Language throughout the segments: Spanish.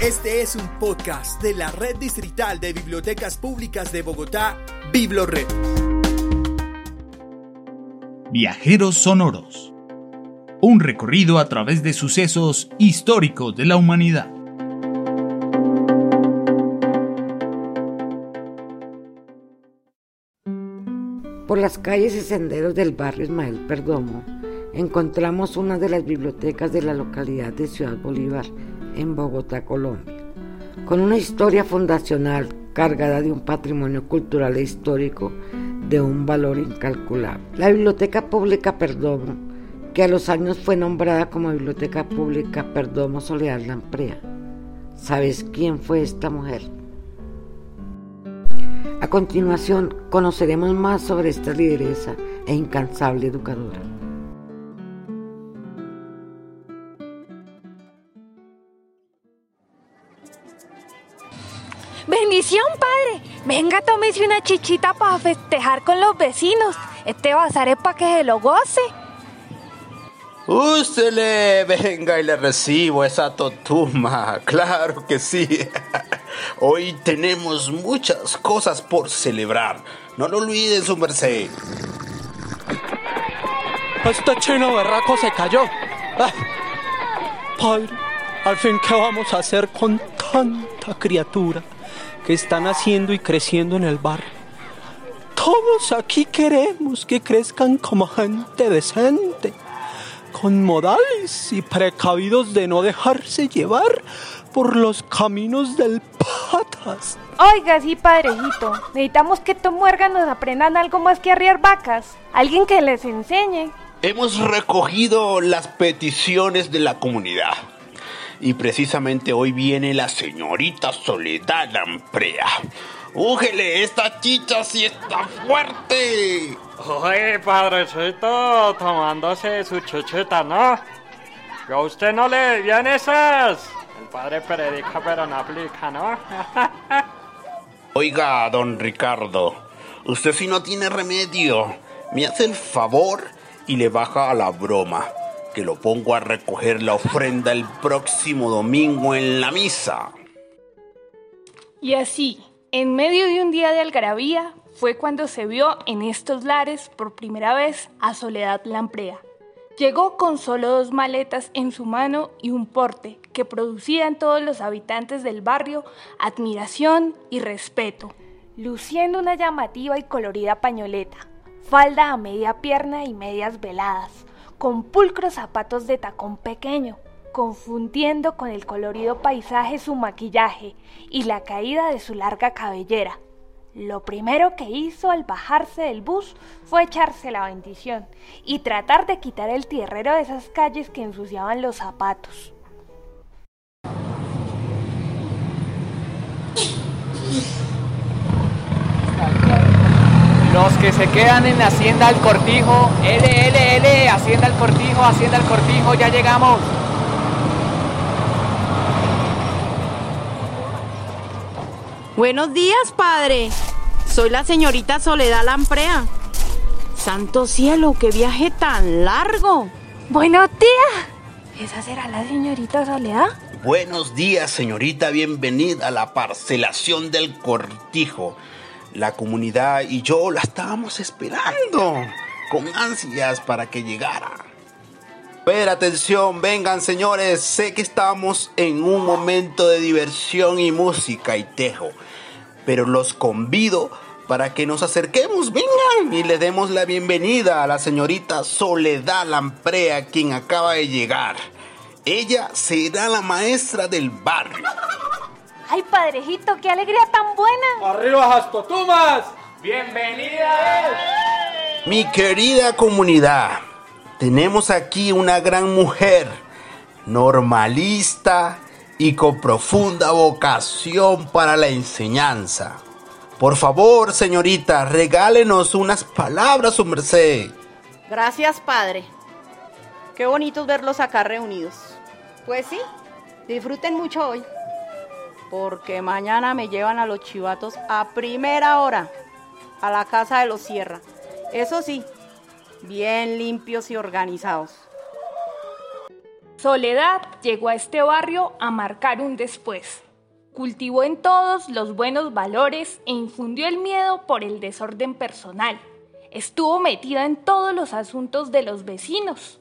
Este es un podcast de la Red Distrital de Bibliotecas Públicas de Bogotá, BibloRed. Viajeros Sonoros. Un recorrido a través de sucesos históricos de la humanidad. Por las calles y senderos del barrio Ismael Perdomo encontramos una de las bibliotecas de la localidad de Ciudad Bolívar, en Bogotá, Colombia, con una historia fundacional cargada de un patrimonio cultural e histórico de un valor incalculable. La Biblioteca Pública Perdomo, que a los años fue nombrada como Biblioteca Pública Perdomo Soledad Lamprea. ¿Sabes quién fue esta mujer? A continuación conoceremos más sobre esta lideresa e incansable educadora. Bendición, padre. Venga, tómese una chichita para festejar con los vecinos. Este bazar es para que se lo goce. Úsele, venga y le recibo esa totuma. Claro que sí. Hoy tenemos muchas cosas por celebrar. No lo olviden, su merced. Este chino berraco se cayó. Ah, padre, al fin, ¿qué vamos a hacer con tanta criatura? Que están haciendo y creciendo en el barrio. Todos aquí queremos que crezcan como gente decente, con modales y precavidos de no dejarse llevar por los caminos del patas. Oiga, sí, padrecito, necesitamos que estos muérganos aprendan algo más que arriar vacas, alguien que les enseñe. Hemos recogido las peticiones de la comunidad y precisamente hoy viene la señorita Soledad Lamprea. ¡Úgele! ¡Esta chicha sí está fuerte! Oye, padrecito, tomándose su chuchita, ¿no? Yo a usted no le vienen esas. El padre predica pero no aplica, ¿no? Oiga, don Ricardo, usted si no tiene remedio, me hace el favor y le baja a la broma que lo pongo a recoger la ofrenda el próximo domingo en la misa. Y así, en medio de un día de algarabía, fue cuando se vio en estos lares por primera vez a Soledad Lamprea. Llegó con solo dos maletas en su mano y un porte que producía en todos los habitantes del barrio admiración y respeto, luciendo una llamativa y colorida pañoleta, falda a media pierna y medias veladas, con pulcros zapatos de tacón pequeño, confundiendo con el colorido paisaje su maquillaje y la caída de su larga cabellera. Lo primero que hizo al bajarse del bus fue echarse la bendición y tratar de quitar el tierrero de esas calles que ensuciaban los zapatos. Los que se quedan en la Hacienda del Cortijo, L, L, L, Hacienda del Cortijo, Hacienda del Cortijo, ya llegamos. Buenos días, padre. Soy la señorita Soledad Lamprea. Santo cielo, qué viaje tan largo. Buenos días. ¿Esa será la señorita Soledad? Buenos días, señorita. Bienvenida a la parcelación del cortijo. La comunidad y yo la estábamos esperando con ansias para que llegara. Pero atención, vengan señores, sé que estamos en un momento de diversión y música y tejo, pero los convido para que nos acerquemos, vengan y le demos la bienvenida a la señorita Soledad Lamprea, quien acaba de llegar. Ella será la maestra del barrio. ¡Ay, padrejito, qué alegría tan buena! ¡Arriba, Jastotumas! ¡Bienvenida! Mi querida comunidad, tenemos aquí una gran mujer, normalista y con profunda vocación para la enseñanza. Por favor, señorita, regálenos unas palabras, su merced. Gracias, padre. Qué bonito verlos acá reunidos. Pues sí, disfruten mucho hoy porque mañana me llevan a los chivatos a primera hora a la casa de los Sierra. Eso sí, bien limpios y organizados. Soledad llegó a este barrio a marcar un después. Cultivó en todos los buenos valores e infundió el miedo por el desorden personal. Estuvo metida en todos los asuntos de los vecinos.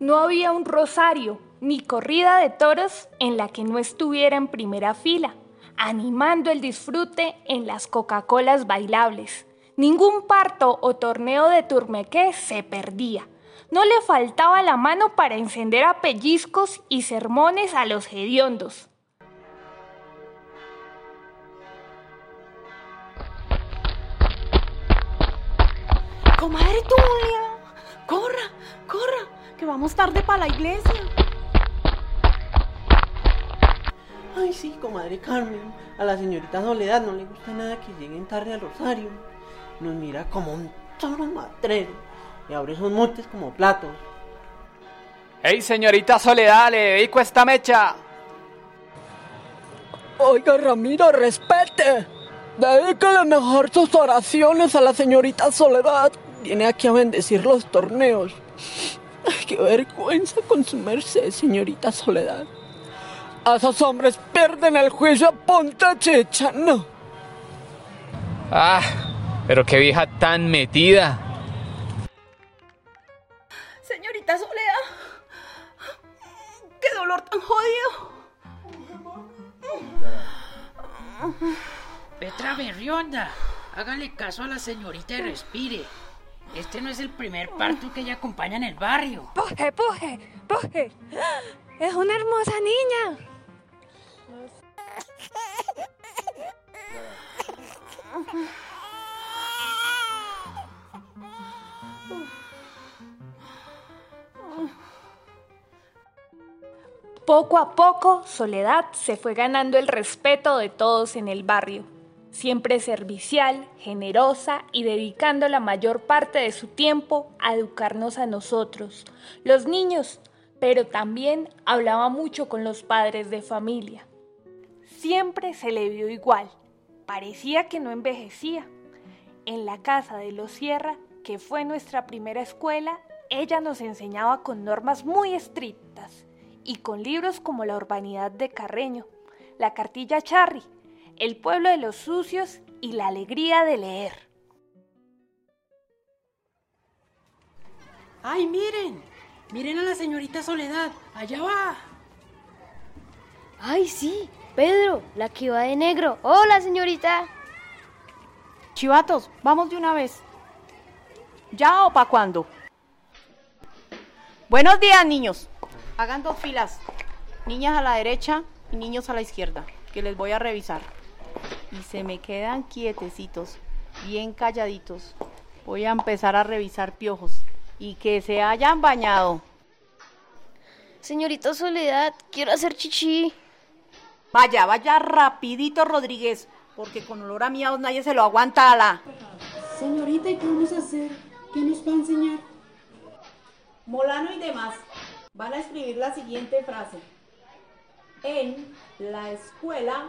No había un rosario ni corrida de toros en la que no estuviera en primera fila, animando el disfrute en las Coca-Colas bailables. Ningún parto o torneo de turmequé se perdía. No le faltaba la mano para encender a pellizcos y sermones a los hediondos. Comadre Tulia, corra, corra, que vamos tarde para la iglesia. Ay, sí, comadre Carmen. A la señorita Soledad no le gusta nada que lleguen tarde al rosario. Nos mira como un toro matrero y abre esos montes como platos. ¡Ey, señorita Soledad, le dedico esta mecha! Oiga, Ramiro, respete. Dedícale mejor sus oraciones a la señorita Soledad. Viene aquí a bendecir los torneos. Ay, qué vergüenza con su merced, señorita Soledad. A esos hombres pierden el juicio a punta chicha, no. Ah, pero qué vieja tan metida. Señorita Soledad, qué dolor tan jodido. Petra Berrionda, hágale caso a la señorita y respire. Este no es el primer parto que ella acompaña en el barrio. ¡Puje, puje, puje! ¡Es una hermosa niña! Poco a poco, Soledad se fue ganando el respeto de todos en el barrio, siempre servicial, generosa y dedicando la mayor parte de su tiempo a educarnos a nosotros, los niños, pero también hablaba mucho con los padres de familia. Siempre se le vio igual, parecía que no envejecía. En la casa de los Sierra, que fue nuestra primera escuela, ella nos enseñaba con normas muy estrictas y con libros como La urbanidad de Carreño, La cartilla Charry, El pueblo de los sucios y La alegría de leer. ¡Ay, miren! Miren a la señorita Soledad. Allá va. ¡Ay, sí! Pedro, la que va de negro. Hola, señorita. Chivatos, vamos de una vez. ¿Ya o para cuándo? Buenos días, niños. Hagan dos filas. Niñas a la derecha y niños a la izquierda, que les voy a revisar. Y se me quedan quietecitos, bien calladitos. Voy a empezar a revisar piojos y que se hayan bañado. Señorita Soledad, quiero hacer chichi. Vaya, vaya rapidito, Rodríguez, porque con olor a miados nadie se lo aguanta a la... Señorita, ¿y qué vamos a hacer? ¿Qué nos va a enseñar? Molano y demás van a escribir la siguiente frase. En la escuela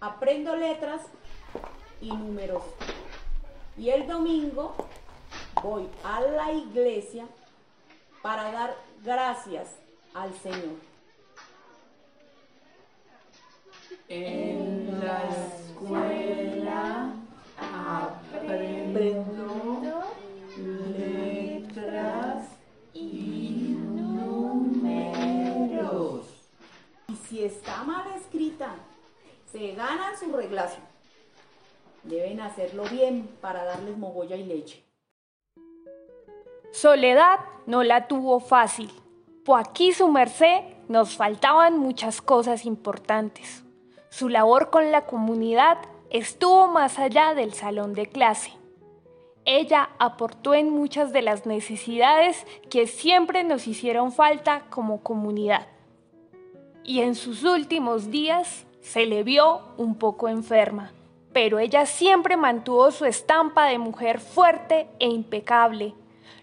aprendo letras y números. Y el domingo voy a la iglesia para dar gracias al Señor. En la escuela aprendo letras y números. Y si está mal escrita, se ganan su reglazo. Deben hacerlo bien para darles mogolla y leche. Soledad no la tuvo fácil, pues aquí su merced nos faltaban muchas cosas importantes. Su labor con la comunidad estuvo más allá del salón de clase. Ella aportó en muchas de las necesidades que siempre nos hicieron falta como comunidad. Y en sus últimos días se le vio un poco enferma, pero ella siempre mantuvo su estampa de mujer fuerte e impecable.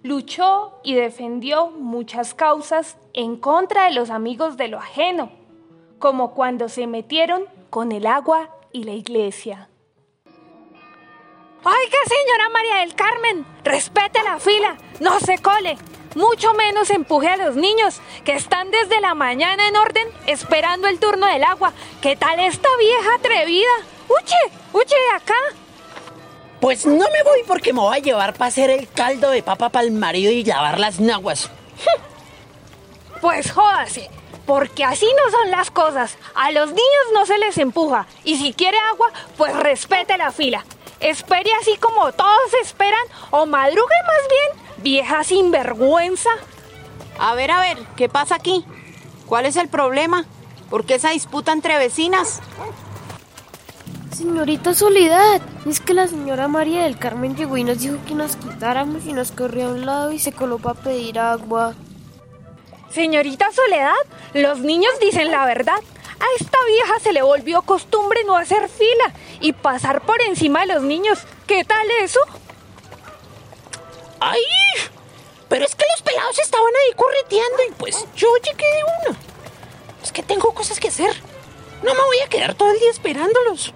Luchó y defendió muchas causas en contra de los amigos de lo ajeno, como cuando se metieron con el agua y la iglesia. Oiga, señora María del Carmen, respete la fila, no se cole. mucho menos empuje a los niños, que están desde la mañana en orden esperando el turno del agua. ¿Qué tal esta vieja atrevida? ¡Uche! ¡Uche de acá! Pues no me voy porque me voy a llevar para hacer el caldo de papa para el marido y lavar las naguas. Pues jódase, porque así no son las cosas. A los niños no se les empuja. Y si quiere agua, pues respete la fila. Espere así como todos esperan o madrugue más bien, vieja sinvergüenza. A ver, a ver, ¿qué pasa aquí? ¿Cuál es el problema? ¿Por qué esa disputa entre vecinas? Señorita Soledad, es que la señora María del Carmen llegó y nos dijo que nos quitáramos y nos corrió a un lado y se coló para pedir agua. Señorita Soledad, los niños dicen la verdad. A esta vieja se le volvió costumbre no hacer fila y pasar por encima de los niños. ¿Qué tal eso? ¡Ay! Pero es que los pelados estaban ahí correteando y pues yo llegué de uno. Es que tengo cosas que hacer. No me voy a quedar todo el día esperándolos.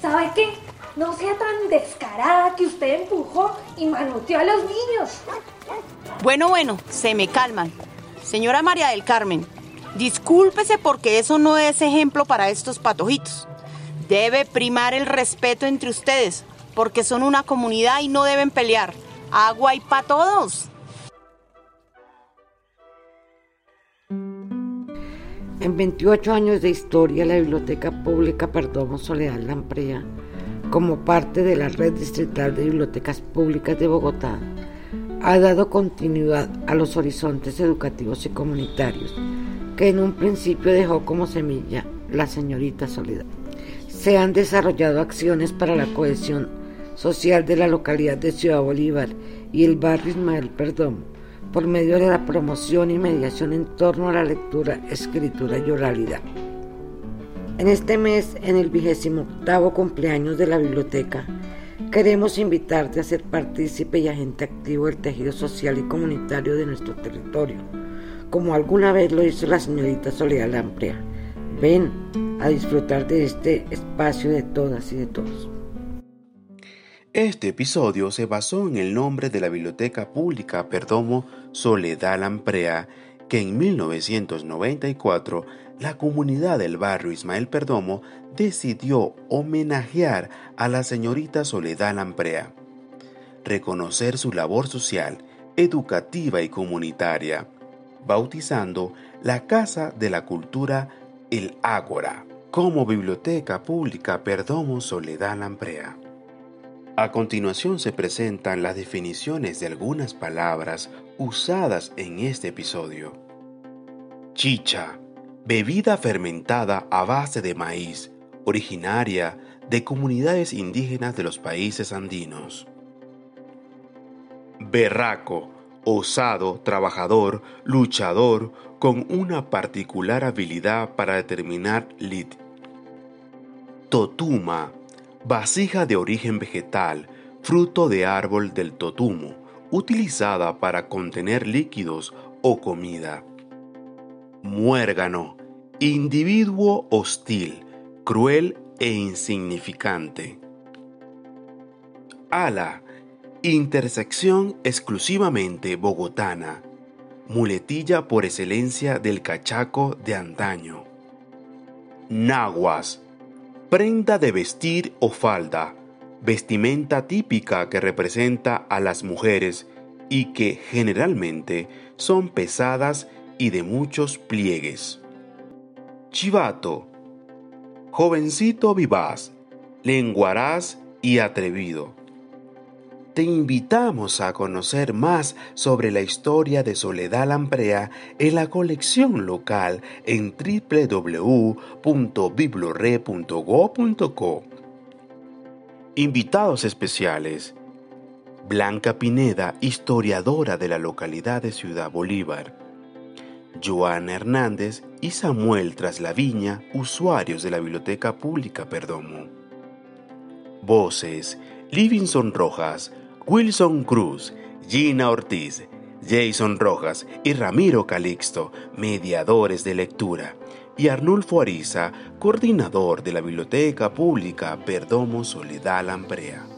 ¿Sabe qué? No sea tan descarada que usted empujó y manoteó a los niños. Bueno, bueno, se me calman. Señora María del Carmen, discúlpese porque eso no es ejemplo para estos patojitos. Debe primar el respeto entre ustedes, porque son una comunidad y no deben pelear. Agua y para todos. En 28 años de historia, la Biblioteca Pública Perdomo Soledad Lamprea, como parte de la Red Distrital de Bibliotecas Públicas de Bogotá, ha dado continuidad a los horizontes educativos y comunitarios que en un principio dejó como semilla la señorita Soledad. Se han desarrollado acciones para la cohesión social de la localidad de Ciudad Bolívar y el barrio Ismael Perdomo por medio de la promoción y mediación en torno a la lectura, escritura y oralidad. En este mes, en el vigésimo octavo cumpleaños de la biblioteca, queremos invitarte a ser partícipe y agente activo del tejido social y comunitario de nuestro territorio, como alguna vez lo hizo la señorita Soledad Lamprea. Ven a disfrutar de este espacio de todas y de todos. Este episodio se basó en el nombre de la Biblioteca Pública Perdomo Soledad Lamprea, que en 1994 la comunidad del barrio Ismael Perdomo decidió homenajear a la señorita Soledad Lamprea, reconocer su labor social, educativa y comunitaria, bautizando la Casa de la Cultura El Ágora como Biblioteca Pública Perdomo Soledad Lamprea. A continuación se presentan las definiciones de algunas palabras usadas en este episodio. Chicha, bebida fermentada a base de maíz, originaria de comunidades indígenas de los países andinos. Berraco, osado, trabajador, luchador, con una particular habilidad para determinar lit. Totuma, vasija de origen vegetal, fruto de árbol del totumo, utilizada para contener líquidos o comida. Muérgano, individuo hostil, cruel e insignificante. Ala, intersección exclusivamente bogotana, muletilla por excelencia del cachaco de antaño. Naguas, prenda de vestir o falda, vestimenta típica que representa a las mujeres y que generalmente son pesadas y de muchos pliegues. Chivato, jovencito vivaz, lenguaraz y atrevido te invitamos a conocer más sobre la historia de Soledad Lamprea en la colección local en www.biblore.go.co. Invitados especiales. Blanca Pineda, historiadora de la localidad de Ciudad Bolívar. Joana Hernández y Samuel Traslaviña, usuarios de la Biblioteca Pública Perdomo. Voces, Livingston Rojas, Wilson Cruz, Gina Ortiz, Jason Rojas y Ramiro Calixto, mediadores de lectura, y Arnulfo Ariza, coordinador de la Biblioteca Pública Perdomo Soledad Lamprea.